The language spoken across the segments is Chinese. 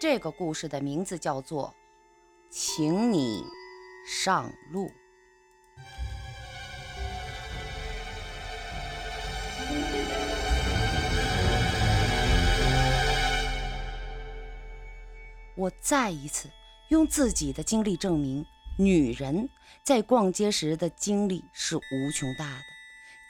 这个故事的名字叫做《请你上路》。我再一次用自己的经历证明，女人在逛街时的精力是无穷大的。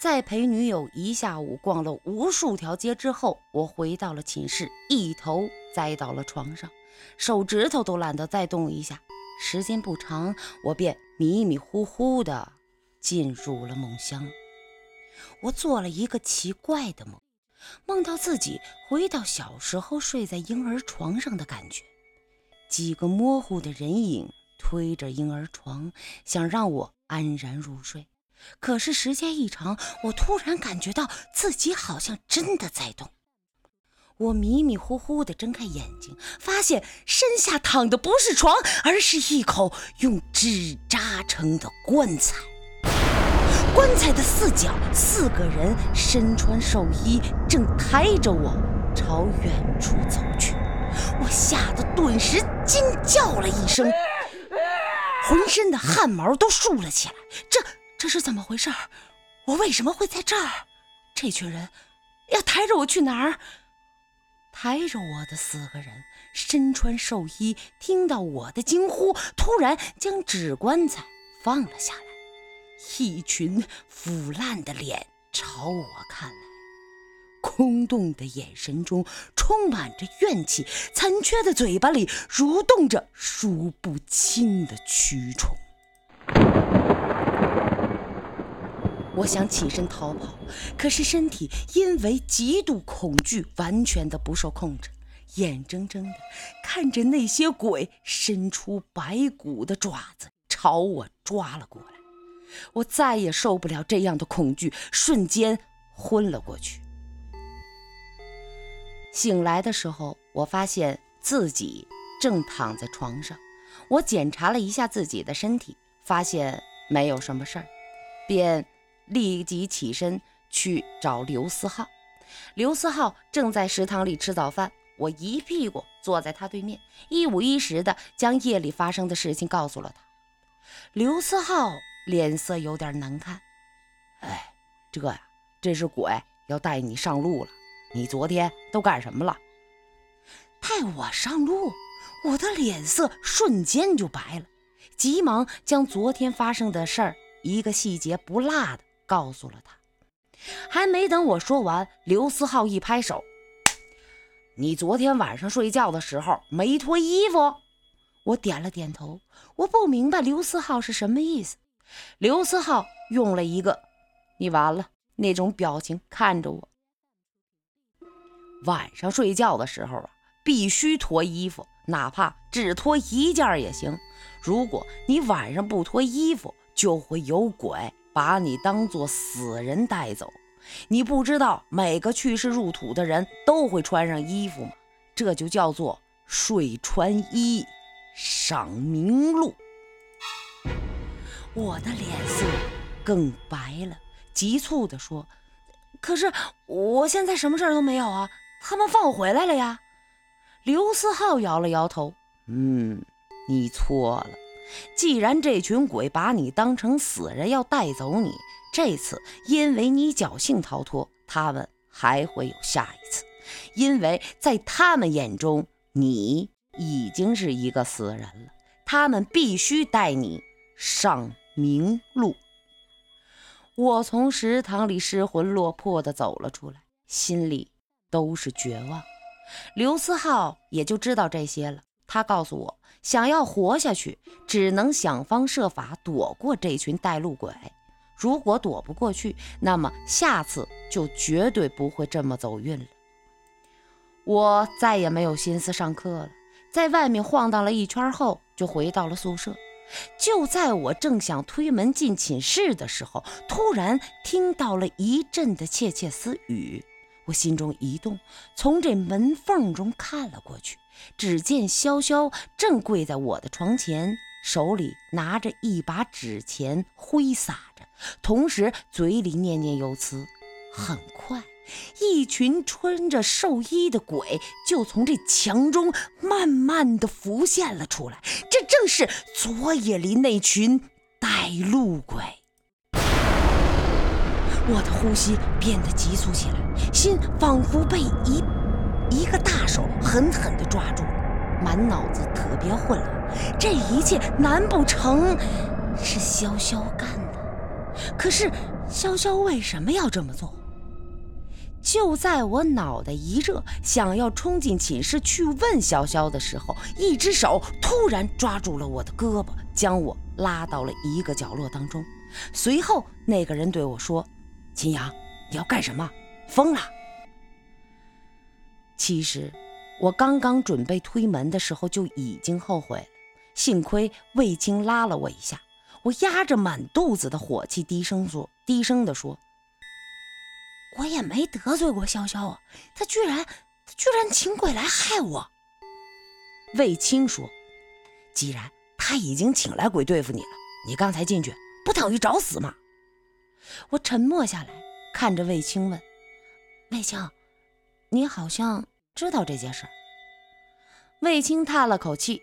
在陪女友一下午逛了无数条街之后，我回到了寝室，一头栽到了床上，手指头都懒得再动一下。时间不长，我便迷迷糊糊的进入了梦乡。我做了一个奇怪的梦，梦到自己回到小时候睡在婴儿床上的感觉，几个模糊的人影推着婴儿床，想让我安然入睡。可是时间一长，我突然感觉到自己好像真的在动。我迷迷糊糊地睁开眼睛，发现身下躺的不是床，而是一口用纸扎成的棺材。棺材的四角，四个人身穿寿衣，正抬着我朝远处走去。我吓得顿时惊叫了一声，浑身的汗毛都竖了起来。这……这是怎么回事？我为什么会在这儿？这群人要抬着我去哪儿？抬着我的四个人身穿寿衣，听到我的惊呼，突然将纸棺材放了下来。一群腐烂的脸朝我看来，空洞的眼神中充满着怨气，残缺的嘴巴里蠕动着数不清的蛆虫。我想起身逃跑，可是身体因为极度恐惧，完全的不受控制，眼睁睁的看着那些鬼伸出白骨的爪子朝我抓了过来。我再也受不了这样的恐惧，瞬间昏了过去。醒来的时候，我发现自己正躺在床上。我检查了一下自己的身体，发现没有什么事儿，便。立即起身去找刘思浩。刘思浩正在食堂里吃早饭，我一屁股坐在他对面，一五一十的将夜里发生的事情告诉了他。刘思浩脸色有点难看，哎，这呀，这是鬼要带你上路了。你昨天都干什么了？带我上路？我的脸色瞬间就白了，急忙将昨天发生的事儿一个细节不落的。告诉了他，还没等我说完，刘思浩一拍手：“你昨天晚上睡觉的时候没脱衣服？”我点了点头，我不明白刘思浩是什么意思。刘思浩用了一个“你完了”那种表情看着我。晚上睡觉的时候啊，必须脱衣服，哪怕只脱一件也行。如果你晚上不脱衣服，就会有鬼。把你当做死人带走，你不知道每个去世入土的人都会穿上衣服吗？这就叫做睡穿衣上明路。我的脸色更白了，急促地说：“可是我现在什么事儿都没有啊，他们放我回来了呀。”刘思浩摇了摇头：“嗯，你错了。”既然这群鬼把你当成死人要带走你，这次因为你侥幸逃脱，他们还会有下一次，因为在他们眼中你已经是一个死人了，他们必须带你上明路。我从食堂里失魂落魄地走了出来，心里都是绝望。刘思浩也就知道这些了，他告诉我。想要活下去，只能想方设法躲过这群带路鬼。如果躲不过去，那么下次就绝对不会这么走运了。我再也没有心思上课了，在外面晃荡了一圈后，就回到了宿舍。就在我正想推门进寝室的时候，突然听到了一阵的窃窃私语。我心中一动，从这门缝中看了过去，只见潇潇正跪在我的床前，手里拿着一把纸钱挥洒着，同时嘴里念念有词。很快，一群穿着寿衣的鬼就从这墙中慢慢的浮现了出来。这正是昨夜里那群带路鬼。我的呼吸变得急促起来，心仿佛被一一个大手狠狠地抓住，满脑子特别混乱。这一切难不成是潇潇干的？可是潇潇为什么要这么做？就在我脑袋一热，想要冲进寝室去问潇潇的时候，一只手突然抓住了我的胳膊，将我拉到了一个角落当中。随后，那个人对我说：“秦阳，你要干什么？疯了！”其实，我刚刚准备推门的时候就已经后悔了。幸亏卫青拉了我一下，我压着满肚子的火气，低声说：“低声地说。”我也没得罪过潇潇啊，他居然他居然请鬼来害我。卫青说：“既然他已经请来鬼对付你了，你刚才进去不等于找死吗？”我沉默下来，看着魏青问：“魏青，你好像知道这件事？”魏青叹了口气：“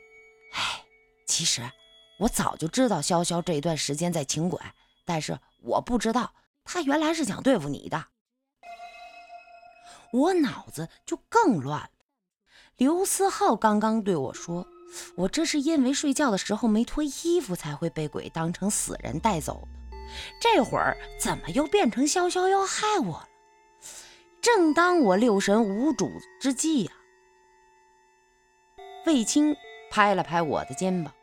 哎，其实我早就知道潇潇这段时间在请鬼，但是我不知道他原来是想对付你的。”我脑子就更乱了。刘思浩刚刚对我说：“我这是因为睡觉的时候没脱衣服，才会被鬼当成死人带走的。这会儿怎么又变成潇潇要害我了？”正当我六神无主之际呀，卫青拍了拍我的肩膀：“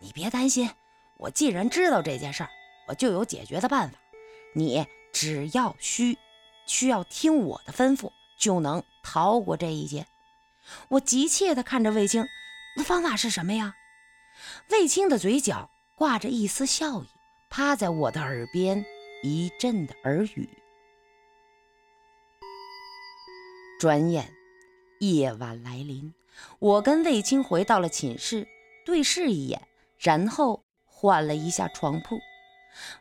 你别担心，我既然知道这件事儿，我就有解决的办法。你只要需需要听我的吩咐。”就能逃过这一劫。我急切地看着卫青，那方法是什么呀？卫青的嘴角挂着一丝笑意，趴在我的耳边一阵的耳语。转眼夜晚来临，我跟卫青回到了寝室，对视一眼，然后换了一下床铺。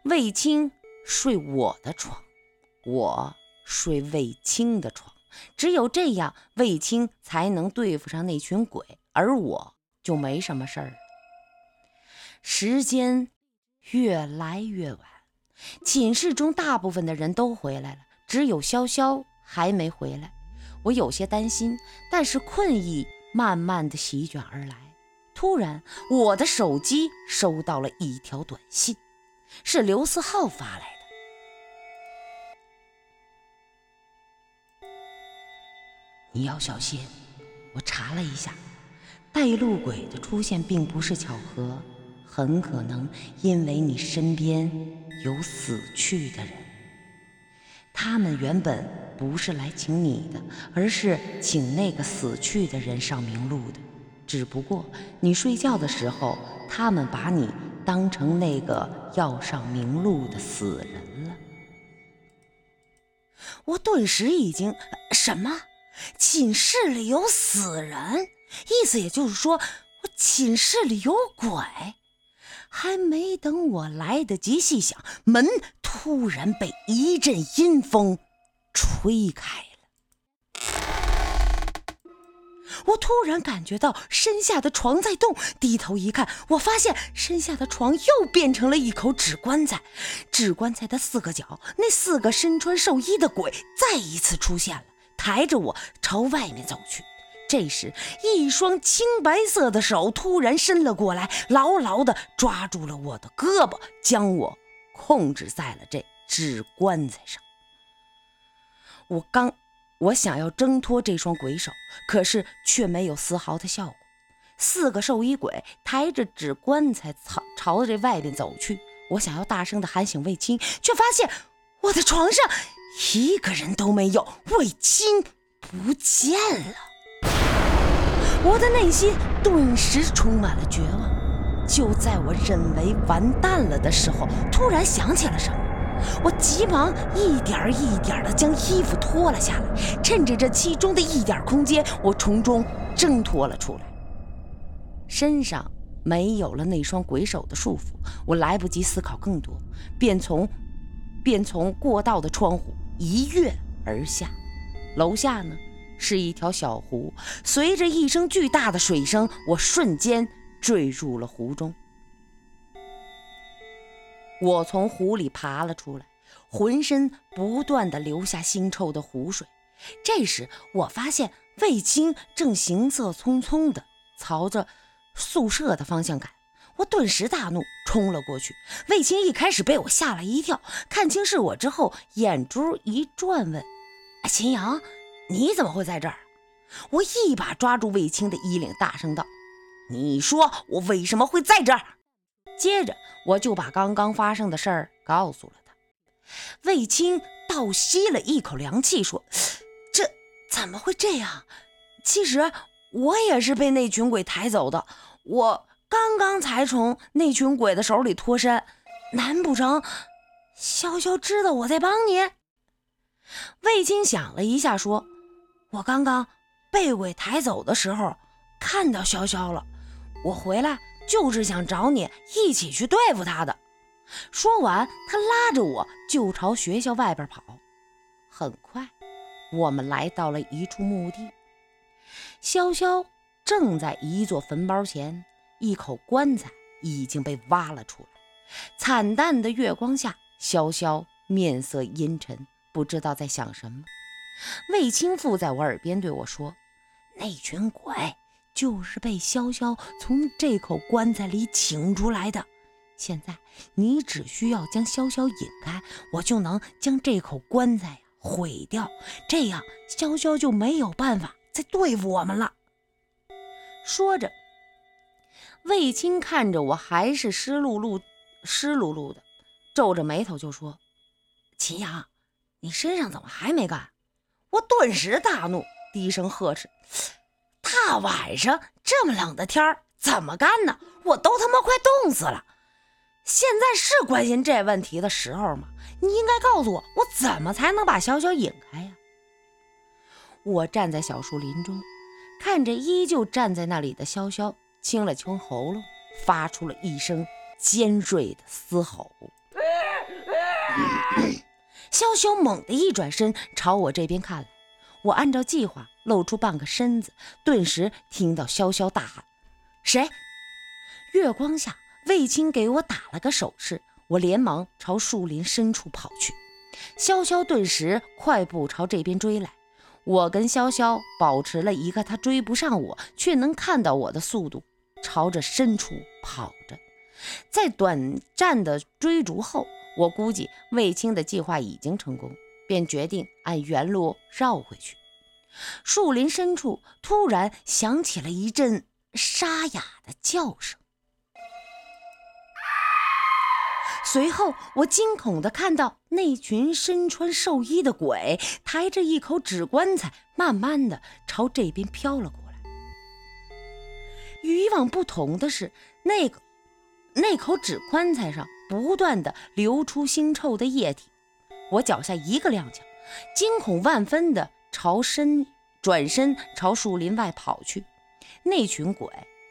卫青睡我的床，我睡卫青的床。只有这样，卫青才能对付上那群鬼，而我就没什么事儿。时间越来越晚，寝室中大部分的人都回来了，只有潇潇还没回来。我有些担心，但是困意慢慢的席卷而来。突然，我的手机收到了一条短信，是刘思浩发来的。你要小心，我查了一下，带路鬼的出现并不是巧合，很可能因为你身边有死去的人。他们原本不是来请你的，而是请那个死去的人上名录的。只不过你睡觉的时候，他们把你当成那个要上名录的死人了。我顿时已经什么？寝室里有死人，意思也就是说，我寝室里有鬼。还没等我来得及细想，门突然被一阵阴风吹开了。我突然感觉到身下的床在动，低头一看，我发现身下的床又变成了一口纸棺材。纸棺材的四个角，那四个身穿寿衣的鬼再一次出现了。抬着我朝外面走去，这时一双青白色的手突然伸了过来，牢牢地抓住了我的胳膊，将我控制在了这纸棺材上。我刚，我想要挣脱这双鬼手，可是却没有丝毫的效果。四个寿衣鬼抬着纸棺材朝朝着这外边走去，我想要大声地喊醒卫青，却发现我的床上。一个人都没有，卫青不见了。我的内心顿时充满了绝望。就在我认为完蛋了的时候，突然想起了什么，我急忙一点一点地将衣服脱了下来，趁着这其中的一点空间，我从中挣脱了出来。身上没有了那双鬼手的束缚，我来不及思考更多，便从便从过道的窗户。一跃而下。楼下呢是一条小湖，随着一声巨大的水声，我瞬间坠入了湖中。我从湖里爬了出来，浑身不断的流下腥臭的湖水。这时，我发现卫青正行色匆匆的朝着宿舍的方向赶，我顿时大怒，冲了过去。卫青一开始被我吓了一跳，看清是我之后，眼珠一转，问：“秦阳，你怎么会在这儿？”我一把抓住卫青的衣领，大声道：“你说我为什么会在这儿？”接着，我就把刚刚发生的事儿告诉了他。卫青倒吸了一口凉气，说。这怎么会这样？其实我也是被那群鬼抬走的。我刚刚才从那群鬼的手里脱身，难不成潇潇知道我在帮你？卫青想了一下，说：“我刚刚被鬼抬走的时候看到潇潇了，我回来就是想找你一起去对付他的。”说完，他拉着我就朝学校外边跑。很快。我们来到了一处墓地，潇潇正在一座坟包前，一口棺材已经被挖了出来。惨淡的月光下，潇潇面色阴沉，不知道在想什么。魏青附在我耳边对我说：“那群鬼就是被潇潇从这口棺材里请出来的。现在你只需要将潇潇引开，我就能将这口棺材。”毁掉，这样潇潇就没有办法再对付我们了。说着，卫青看着我还是湿漉漉、湿漉漉的，皱着眉头就说：“秦阳，你身上怎么还没干？”我顿时大怒，低声呵斥：“大晚上这么冷的天儿，怎么干呢？我都他妈快冻死了！现在是关心这问题的时候吗？”你应该告诉我，我怎么才能把潇潇引开呀？我站在小树林中，看着依旧站在那里的潇潇，清了清喉咙，发出了一声尖锐的嘶吼。潇潇猛地一转身朝我这边看来，我按照计划露出半个身子，顿时听到潇潇大喊：“谁？”月光下，卫青给我打了个手势。我连忙朝树林深处跑去，潇潇顿时快步朝这边追来。我跟潇潇保持了一个他追不上我，却能看到我的速度，朝着深处跑着。在短暂的追逐后，我估计卫青的计划已经成功，便决定按原路绕回去。树林深处突然响起了一阵沙哑的叫声。随后，我惊恐地看到那群身穿寿衣的鬼抬着一口纸棺材，慢慢地朝这边飘了过来。与以往不同的是，那个那口纸棺材上不断的流出腥臭的液体。我脚下一个踉跄，惊恐万分的朝身转身朝树林外跑去。那群鬼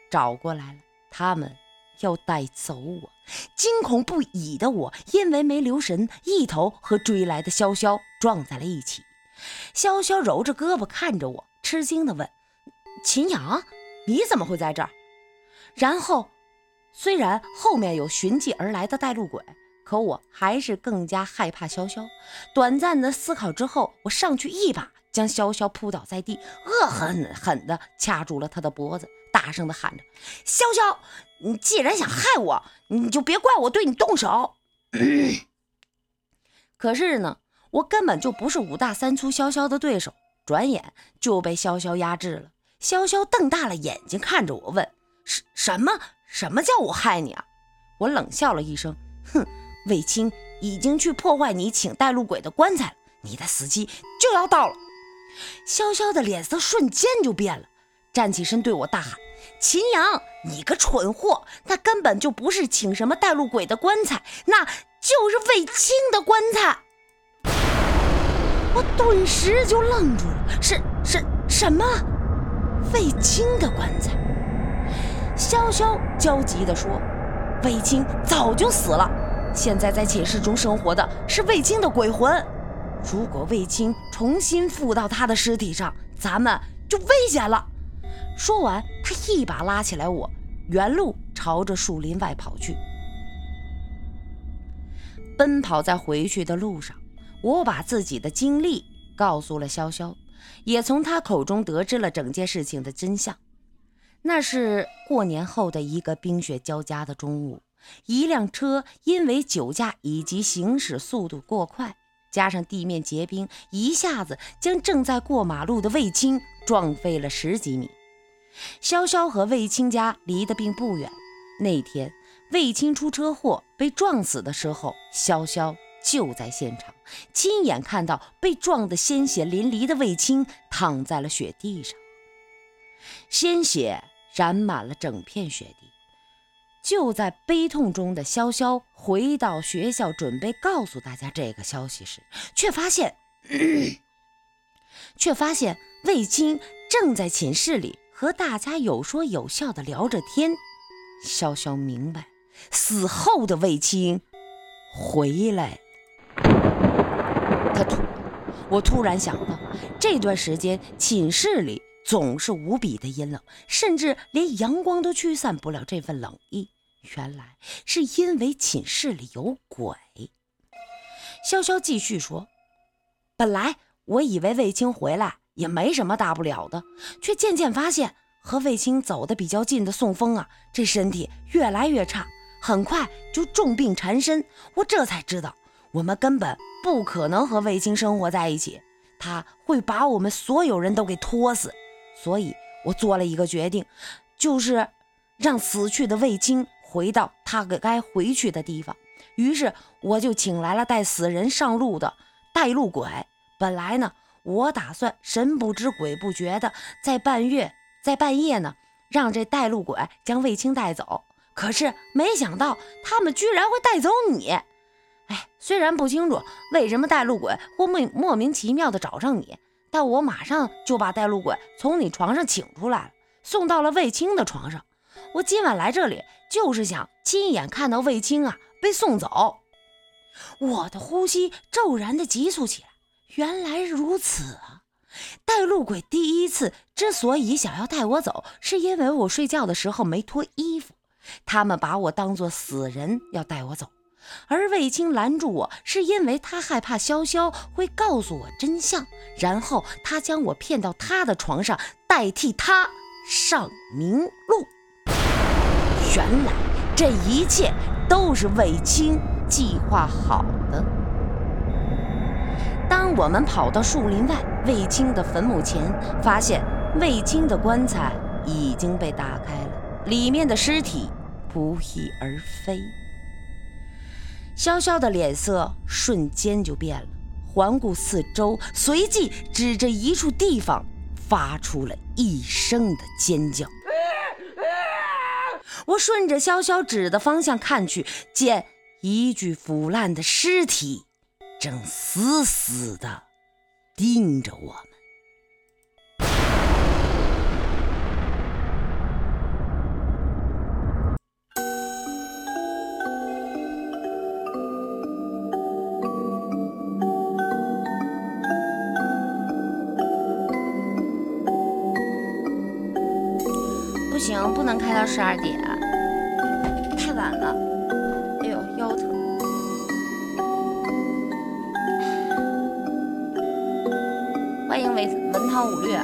找过来了，他们。要带走我，惊恐不已的我，因为没留神，一头和追来的潇潇撞在了一起。潇潇揉着胳膊看着我，吃惊的问：“秦阳，你怎么会在这儿？”然后，虽然后面有寻迹而来的带路鬼，可我还是更加害怕潇潇。短暂的思考之后，我上去一把将潇潇扑倒在地，恶狠狠地掐住了他的脖子。大声的喊着：“潇潇，你既然想害我，你就别怪我对你动手。”可是呢，我根本就不是五大三粗潇潇的对手，转眼就被潇潇压制了。潇潇瞪大了眼睛看着我，问：“什什么？什么叫我害你啊？”我冷笑了一声：“哼，卫青已经去破坏你请带路鬼的棺材了，你的死期就要到了。”潇潇的脸色瞬间就变了，站起身对我大喊。秦阳，你个蠢货！那根本就不是请什么带路鬼的棺材，那就是卫青的棺材。我顿时就愣住了，是是什么？卫青的棺材？潇潇焦急地说：“卫青早就死了，现在在寝室中生活的是卫青的鬼魂。”如果卫青重新附到他的尸体上，咱们就危险了。说完，他一把拉起来我，原路朝着树林外跑去。奔跑在回去的路上，我把自己的经历告诉了潇潇，也从他口中得知了整件事情的真相。那是过年后的一个冰雪交加的中午，一辆车因为酒驾以及行驶速度过快，加上地面结冰，一下子将正在过马路的卫青撞飞了十几米。潇潇和卫青家离得并不远，那天。卫青出车祸被撞死的时候，潇潇就在现场，亲眼看到被撞得鲜血淋漓的卫青躺在了雪地上，鲜血染满了整片雪地。就在悲痛中的潇潇回到学校，准备告诉大家这个消息时，却发现，却发现卫青正在寝室里和大家有说有笑的聊着天。潇潇明白。死后的卫青回来，他突，我突然想到，这段时间寝室里总是无比的阴冷，甚至连阳光都驱散不了这份冷意。原来是因为寝室里有鬼。潇潇继续说：“本来我以为卫青回来也没什么大不了的，却渐渐发现和卫青走得比较近的宋风啊，这身体越来越差。”很快就重病缠身，我这才知道，我们根本不可能和卫青生活在一起，他会把我们所有人都给拖死。所以我做了一个决定，就是让死去的卫青回到他该回去的地方。于是我就请来了带死人上路的带路鬼。本来呢，我打算神不知鬼不觉的在半月在半夜呢，让这带路鬼将卫青带走。可是没想到，他们居然会带走你！哎，虽然不清楚为什么带路鬼会莫莫名其妙的找上你，但我马上就把带路鬼从你床上请出来了，送到了卫青的床上。我今晚来这里就是想亲眼看到卫青啊被送走。我的呼吸骤然的急促起来。原来如此啊！带路鬼第一次之所以想要带我走，是因为我睡觉的时候没脱衣服。他们把我当作死人要带我走，而卫青拦住我，是因为他害怕潇潇会告诉我真相，然后他将我骗到他的床上，代替他上明路。原来这一切都是卫青计划好的。当我们跑到树林外卫青的坟墓前，发现卫青的棺材已经被打开了。里面的尸体不翼而飞，潇潇的脸色瞬间就变了，环顾四周，随即指着一处地方，发出了一声的尖叫。我顺着潇潇指的方向看去，见一具腐烂的尸体正死死地盯着我们。不能开到十二点，太晚了。哎呦，腰疼。欢迎文文韬武略。